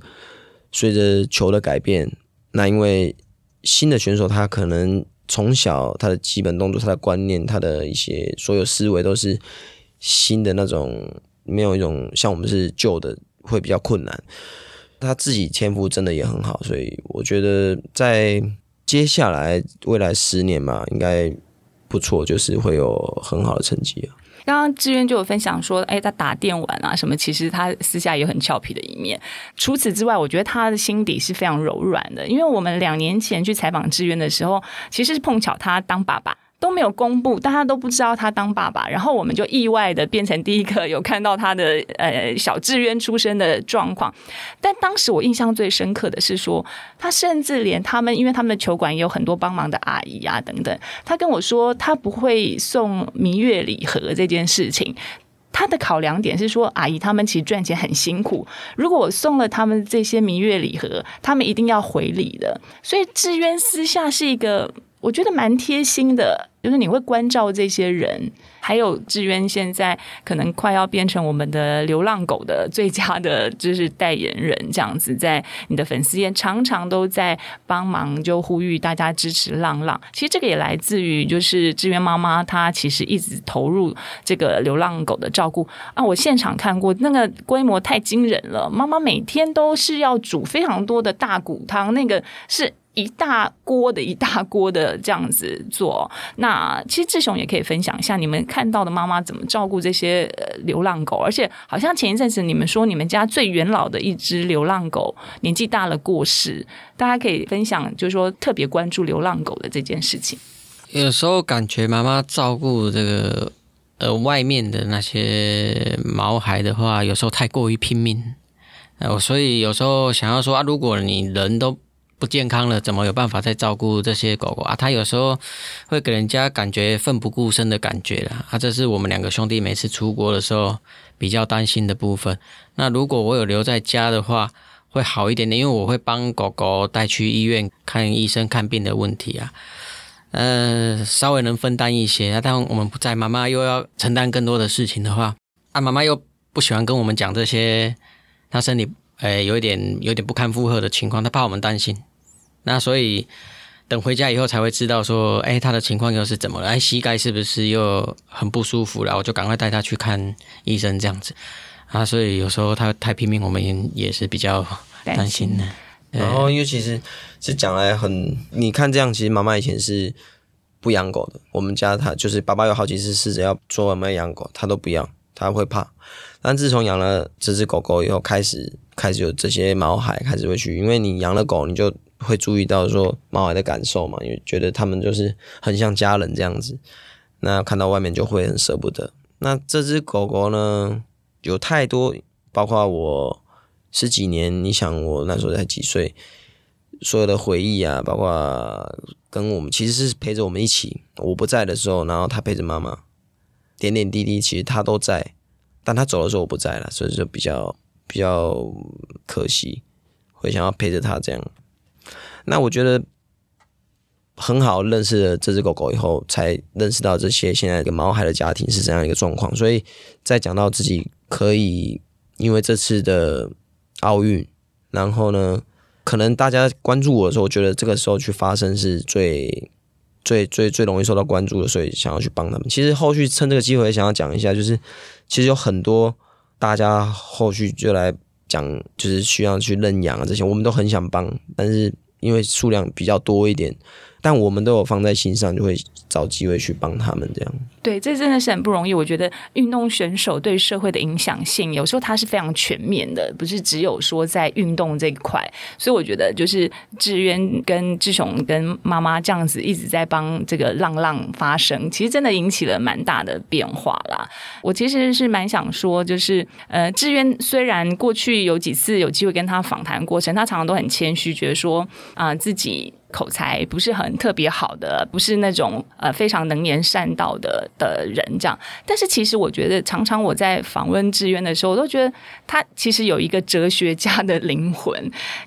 随着球的改变，那因为新的选手他可能从小他的基本动作、他的观念、他的一些所有思维都是新的那种，没有一种像我们是旧的，会比较困难。他自己天赋真的也很好，所以我觉得在接下来未来十年嘛，应该不错，就是会有很好的成绩啊。刚刚志渊就有分享说，哎，他打电玩啊什么，其实他私下也很俏皮的一面。除此之外，我觉得他的心底是非常柔软的。因为我们两年前去采访志渊的时候，其实是碰巧他当爸爸。都没有公布，大家都不知道他当爸爸，然后我们就意外的变成第一个有看到他的呃小志渊出生的状况。但当时我印象最深刻的是说，他甚至连他们，因为他们的球馆也有很多帮忙的阿姨啊等等，他跟我说他不会送蜜月礼盒这件事情。他的考量点是说，阿姨他们其实赚钱很辛苦，如果我送了他们这些蜜月礼盒，他们一定要回礼的。所以志渊私下是一个我觉得蛮贴心的，就是你会关照这些人。还有志渊现在可能快要变成我们的流浪狗的最佳的，就是代言人这样子，在你的粉丝页常常都在帮忙，就呼吁大家支持浪浪。其实这个也来自于就是志渊妈妈，她其实一直投入这个流浪狗的照顾啊。我现场看过，那个规模太惊人了，妈妈每天都是要煮非常多的大骨汤，那个是。一大锅的一大锅的这样子做，那其实志雄也可以分享一下你们看到的妈妈怎么照顾这些流浪狗，而且好像前一阵子你们说你们家最元老的一只流浪狗年纪大了过世，大家可以分享，就是说特别关注流浪狗的这件事情。有时候感觉妈妈照顾这个呃外面的那些毛孩的话，有时候太过于拼命。呃，所以有时候想要说啊，如果你人都不健康了，怎么有办法再照顾这些狗狗啊？他有时候会给人家感觉奋不顾身的感觉啦。啊，这是我们两个兄弟每次出国的时候比较担心的部分。那如果我有留在家的话，会好一点点，因为我会帮狗狗带去医院看医生看病的问题啊。呃，稍微能分担一些。啊，但我们不在，妈妈又要承担更多的事情的话，啊，妈妈又不喜欢跟我们讲这些，她身体诶有一点有点不堪负荷的情况，她怕我们担心。那所以等回家以后才会知道说，哎，他的情况又是怎么了？哎，膝盖是不是又很不舒服了？我就赶快带他去看医生，这样子啊。所以有时候他太拼命，我们也是比较担心的。然后因为其实是讲来很，你看这样，其实妈妈以前是不养狗的。我们家他就是爸爸有好几次试着要说我们要养狗，他都不要，他会怕。但自从养了这只狗狗以后，开始开始有这些毛孩开始会去，因为你养了狗，你就会注意到说毛孩的感受嘛，因为觉得他们就是很像家人这样子。那看到外面就会很舍不得。那这只狗狗呢，有太多，包括我十几年，你想我那时候才几岁，所有的回忆啊，包括跟我们其实是陪着我们一起，我不在的时候，然后它陪着妈妈，点点滴滴其实它都在，但它走的时候我不在了，所以就比较比较可惜，会想要陪着它这样。那我觉得。很好认识了这只狗狗以后，才认识到这些现在一个毛孩的家庭是怎样一个状况。所以在讲到自己可以因为这次的奥运，然后呢，可能大家关注我的时候，我觉得这个时候去发声是最最最最容易受到关注的，所以想要去帮他们。其实后续趁这个机会想要讲一下，就是其实有很多大家后续就来讲，就是需要去认养啊这些，我们都很想帮，但是因为数量比较多一点。但我们都有放在心上，就会找机会去帮他们这样。对，这真的是很不容易。我觉得运动选手对社会的影响性，有时候它是非常全面的，不是只有说在运动这一块。所以我觉得，就是志渊跟志雄跟妈妈这样子一直在帮这个浪浪发声，其实真的引起了蛮大的变化啦。我其实是蛮想说，就是呃，志渊虽然过去有几次有机会跟他访谈过程，他常常都很谦虚，觉得说啊自己。口才不是很特别好的，不是那种呃非常能言善道的的人这样。但是其实我觉得，常常我在访问志渊的时候，我都觉得他其实有一个哲学家的灵魂。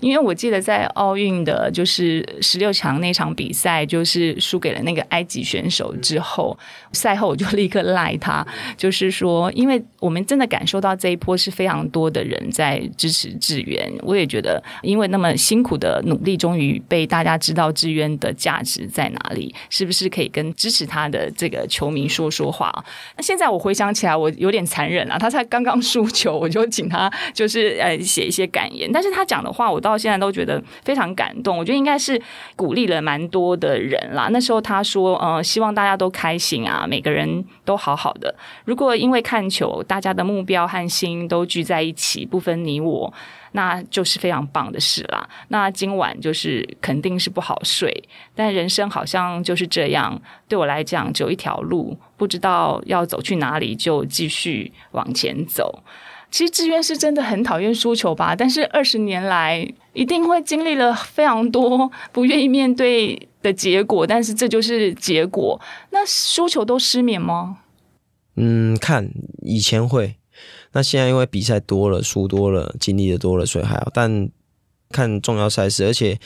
因为我记得在奥运的就是十六强那场比赛，就是输给了那个埃及选手之后，赛后我就立刻赖他，就是说，因为我们真的感受到这一波是非常多的人在支持志渊。我也觉得，因为那么辛苦的努力，终于被大家。知道志渊的价值在哪里？是不是可以跟支持他的这个球迷说说话？那现在我回想起来，我有点残忍啊！他才刚刚输球，我就请他就是呃写一些感言。但是他讲的话，我到现在都觉得非常感动。我觉得应该是鼓励了蛮多的人啦。那时候他说：“呃，希望大家都开心啊，每个人都好好的。如果因为看球，大家的目标和心都聚在一起，不分你我。”那就是非常棒的事啦。那今晚就是肯定是不好睡，但人生好像就是这样。对我来讲，只有一条路，不知道要走去哪里，就继续往前走。其实志愿是真的很讨厌输球吧，但是二十年来一定会经历了非常多不愿意面对的结果，但是这就是结果。那输球都失眠吗？嗯，看以前会。那现在因为比赛多了，输多了，经历的多了，所以还好。但看重要赛事，而且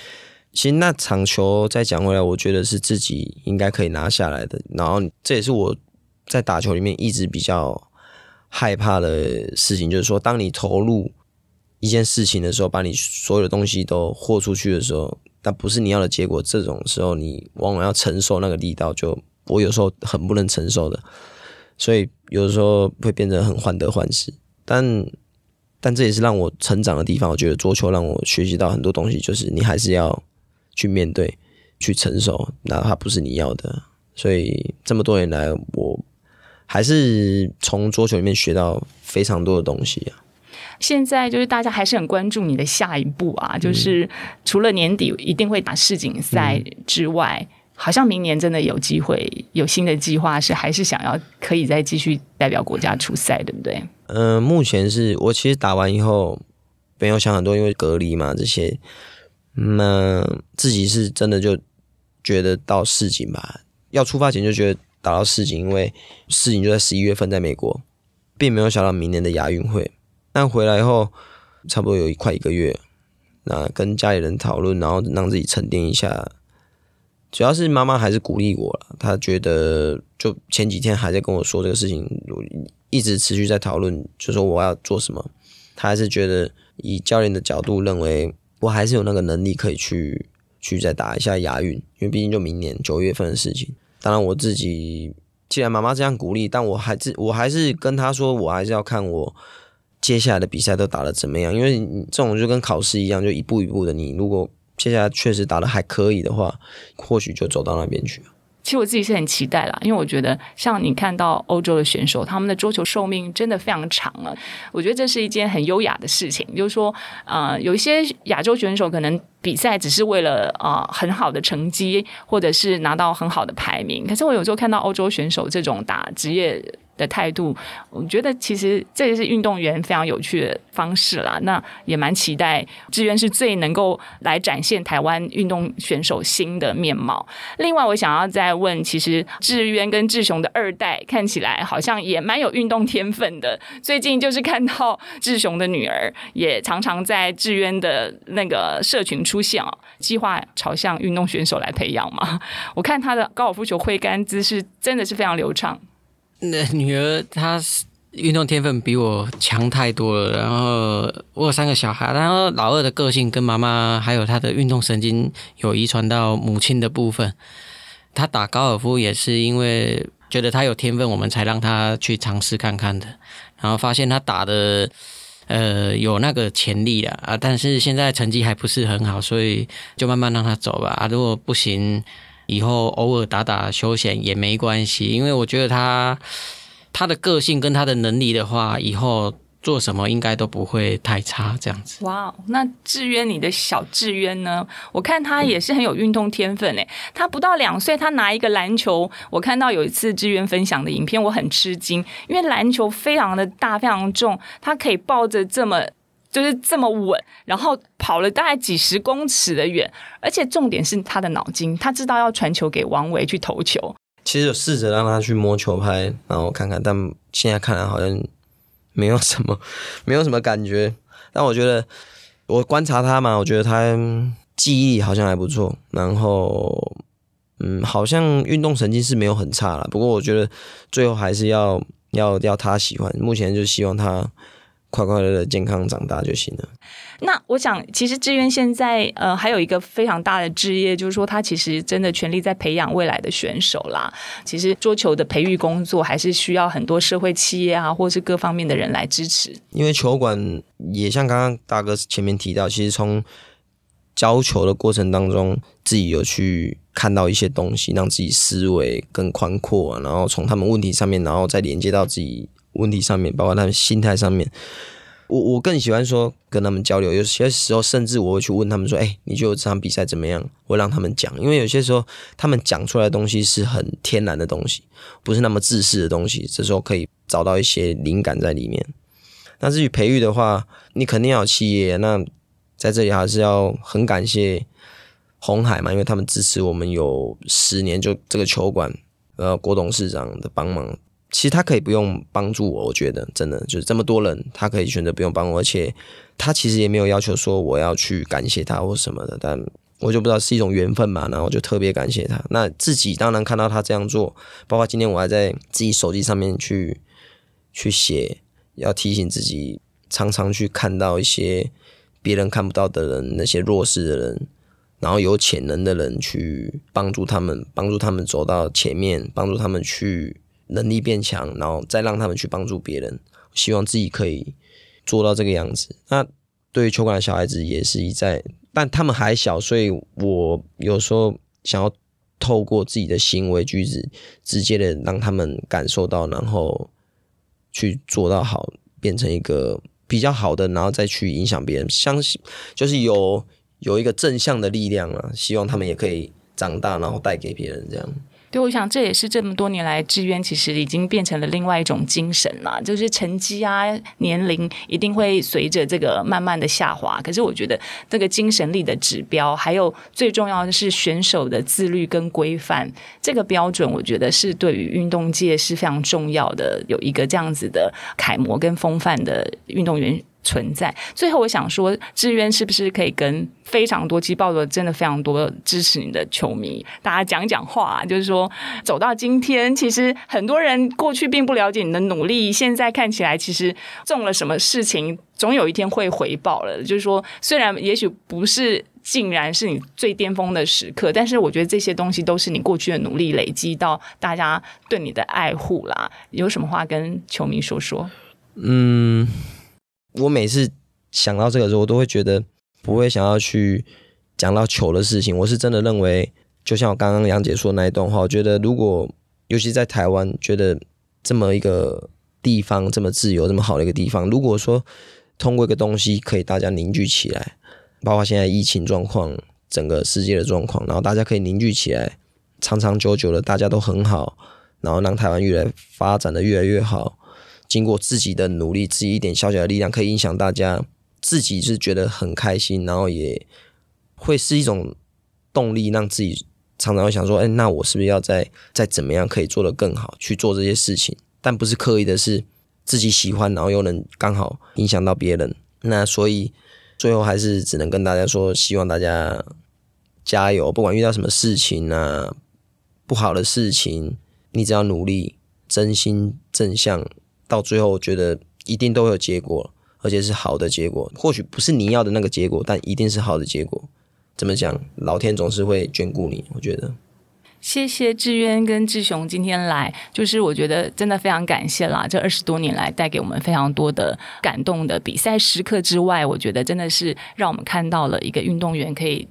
其实那场球再讲回来，我觉得是自己应该可以拿下来的。然后这也是我在打球里面一直比较害怕的事情，就是说，当你投入一件事情的时候，把你所有的东西都豁出去的时候，但不是你要的结果，这种时候你往往要承受那个力道，就我有时候很不能承受的。所以有的时候会变得很患得患失，但但这也是让我成长的地方。我觉得桌球让我学习到很多东西，就是你还是要去面对、去承受，哪怕不是你要的。所以这么多年来，我还是从桌球里面学到非常多的东西啊。现在就是大家还是很关注你的下一步啊，就是除了年底一定会打世锦赛之外。好像明年真的有机会有新的计划，是还是想要可以再继续代表国家出赛，对不对？嗯，目前是我其实打完以后没有想很多，因为隔离嘛这些，那自己是真的就觉得到世锦吧，要出发前就觉得打到世锦，因为世锦就在十一月份在美国，并没有想到明年的亚运会。但回来以后差不多有一快一个月，那跟家里人讨论，然后让自己沉淀一下。主要是妈妈还是鼓励我了，她觉得就前几天还在跟我说这个事情，一直持续在讨论，就说我要做什么。她还是觉得以教练的角度认为，我还是有那个能力可以去去再打一下亚运，因为毕竟就明年九月份的事情。当然我自己既然妈妈这样鼓励，但我还是我还是跟她说，我还是要看我接下来的比赛都打得怎么样，因为你这种就跟考试一样，就一步一步的。你如果接下来确实打的还可以的话，或许就走到那边去。其实我自己是很期待啦，因为我觉得像你看到欧洲的选手，他们的桌球寿命真的非常长了。我觉得这是一件很优雅的事情，就是说，呃，有一些亚洲选手可能比赛只是为了啊很好的成绩，或者是拿到很好的排名。可是我有时候看到欧洲选手这种打职业。的态度，我觉得其实这也是运动员非常有趣的方式啦。那也蛮期待志渊是最能够来展现台湾运动选手新的面貌。另外，我想要再问，其实志渊跟志雄的二代看起来好像也蛮有运动天分的。最近就是看到志雄的女儿也常常在志渊的那个社群出现哦，计划朝向运动选手来培养嘛。我看他的高尔夫球挥杆姿势真的是非常流畅。那女儿她运动天分比我强太多了，然后我有三个小孩，然后老二的个性跟妈妈还有他的运动神经有遗传到母亲的部分。他打高尔夫也是因为觉得他有天分，我们才让他去尝试看看的。然后发现他打的呃有那个潜力了啊，但是现在成绩还不是很好，所以就慢慢让他走吧。啊，如果不行。以后偶尔打打休闲也没关系，因为我觉得他他的个性跟他的能力的话，以后做什么应该都不会太差。这样子。哇，那志渊，你的小志渊呢？我看他也是很有运动天分诶。他不到两岁，他拿一个篮球，我看到有一次志渊分享的影片，我很吃惊，因为篮球非常的大，非常重，他可以抱着这么。就是这么稳，然后跑了大概几十公尺的远，而且重点是他的脑筋，他知道要传球给王维去投球。其实有试着让他去摸球拍，然后看看，但现在看来好像没有什么，没有什么感觉。但我觉得我观察他嘛，我觉得他记忆好像还不错，然后嗯，好像运动神经是没有很差了。不过我觉得最后还是要要要他喜欢，目前就希望他。快快乐乐、健康长大就行了。那我想，其实志愿现在呃还有一个非常大的志业，就是说他其实真的全力在培养未来的选手啦。其实桌球的培育工作还是需要很多社会企业啊，或是各方面的人来支持。因为球馆也像刚刚大哥前面提到，其实从教球的过程当中，自己有去看到一些东西，让自己思维更宽阔，然后从他们问题上面，然后再连接到自己。问题上面，包括他们心态上面，我我更喜欢说跟他们交流。有些时候，甚至我会去问他们说：“哎，你觉得这场比赛怎么样？”我让他们讲，因为有些时候他们讲出来的东西是很天然的东西，不是那么自私的东西。这时候可以找到一些灵感在里面。那至于培育的话，你肯定要有企业。那在这里还是要很感谢红海嘛，因为他们支持我们有十年，就这个球馆，呃，郭董事长的帮忙。其实他可以不用帮助我，我觉得真的就是这么多人，他可以选择不用帮我，而且他其实也没有要求说我要去感谢他或什么的，但我就不知道是一种缘分嘛，然后我就特别感谢他。那自己当然看到他这样做，包括今天我还在自己手机上面去去写，要提醒自己常常去看到一些别人看不到的人，那些弱势的人，然后有潜能的人去帮助他们，帮助他们走到前面，帮助他们去。能力变强，然后再让他们去帮助别人，希望自己可以做到这个样子。那对于球馆的小孩子也是一再，但他们还小，所以我有时候想要透过自己的行为举止，直接的让他们感受到，然后去做到好，变成一个比较好的，然后再去影响别人。相信就是有有一个正向的力量啊，希望他们也可以长大，然后带给别人这样。对，我想这也是这么多年来志愿其实已经变成了另外一种精神了，就是成绩啊、年龄一定会随着这个慢慢的下滑。可是我觉得这个精神力的指标，还有最重要的是选手的自律跟规范，这个标准，我觉得是对于运动界是非常重要的，有一个这样子的楷模跟风范的运动员。存在。最后，我想说，志愿是不是可以跟非常多、击爆的真的非常多支持你的球迷，大家讲讲话？就是说，走到今天，其实很多人过去并不了解你的努力，现在看起来，其实中了什么事情，总有一天会回报了。就是说，虽然也许不是竟然是你最巅峰的时刻，但是我觉得这些东西都是你过去的努力累积到大家对你的爱护啦。有什么话跟球迷说说？嗯。我每次想到这个时候，我都会觉得不会想要去讲到球的事情。我是真的认为就像我刚刚杨姐说的那一段话，我觉得如果尤其在台湾，觉得这么一个地方这么自由、这么好的一个地方，如果说通过一个东西可以大家凝聚起来，包括现在疫情状况、整个世界的状况，然后大家可以凝聚起来，长长久久的大家都很好，然后让台湾越来发展的越来越好。经过自己的努力，自己一点小小的力量，可以影响大家，自己是觉得很开心，然后也会是一种动力，让自己常常会想说，哎，那我是不是要再再怎么样可以做得更好，去做这些事情？但不是刻意的，是自己喜欢，然后又能刚好影响到别人。那所以最后还是只能跟大家说，希望大家加油，不管遇到什么事情啊，不好的事情，你只要努力，真心正向。到最后，我觉得一定都会有结果，而且是好的结果。或许不是你要的那个结果，但一定是好的结果。怎么讲？老天总是会眷顾你。我觉得，谢谢志渊跟志雄今天来，就是我觉得真的非常感谢啦。这二十多年来带给我们非常多的感动的比赛时刻之外，我觉得真的是让我们看到了一个运动员可以。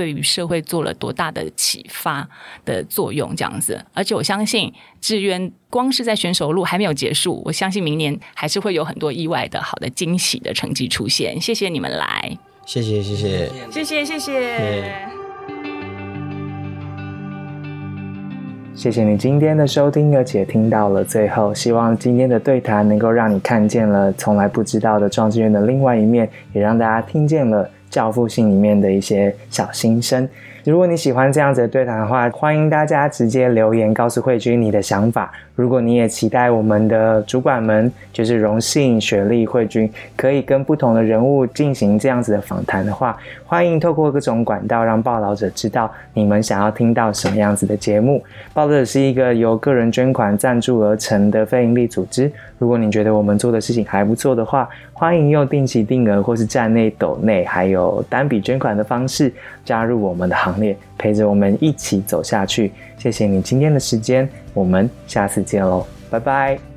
对于社会做了多大的启发的作用，这样子，而且我相信志愿光是在选手路还没有结束，我相信明年还是会有很多意外的好的惊喜的成绩出现。谢谢你们来，谢谢谢谢谢谢谢谢，谢谢你今天的收听，而且听到了最后，希望今天的对谈能够让你看见了从来不知道的庄志渊的另外一面，也让大家听见了。教父信里面的一些小心声。如果你喜欢这样子的对谈的话，欢迎大家直接留言告诉慧君你的想法。如果你也期待我们的主管们，就是荣幸、雪莉、慧君，可以跟不同的人物进行这样子的访谈的话，欢迎透过各种管道让报道者知道你们想要听到什么样子的节目。报道者是一个由个人捐款赞助而成的非营利组织。如果你觉得我们做的事情还不错的话，欢迎用定期定额或是站内抖内，还有单笔捐款的方式加入我们的行列，陪着我们一起走下去。谢谢你今天的时间，我们下次见喽，拜拜。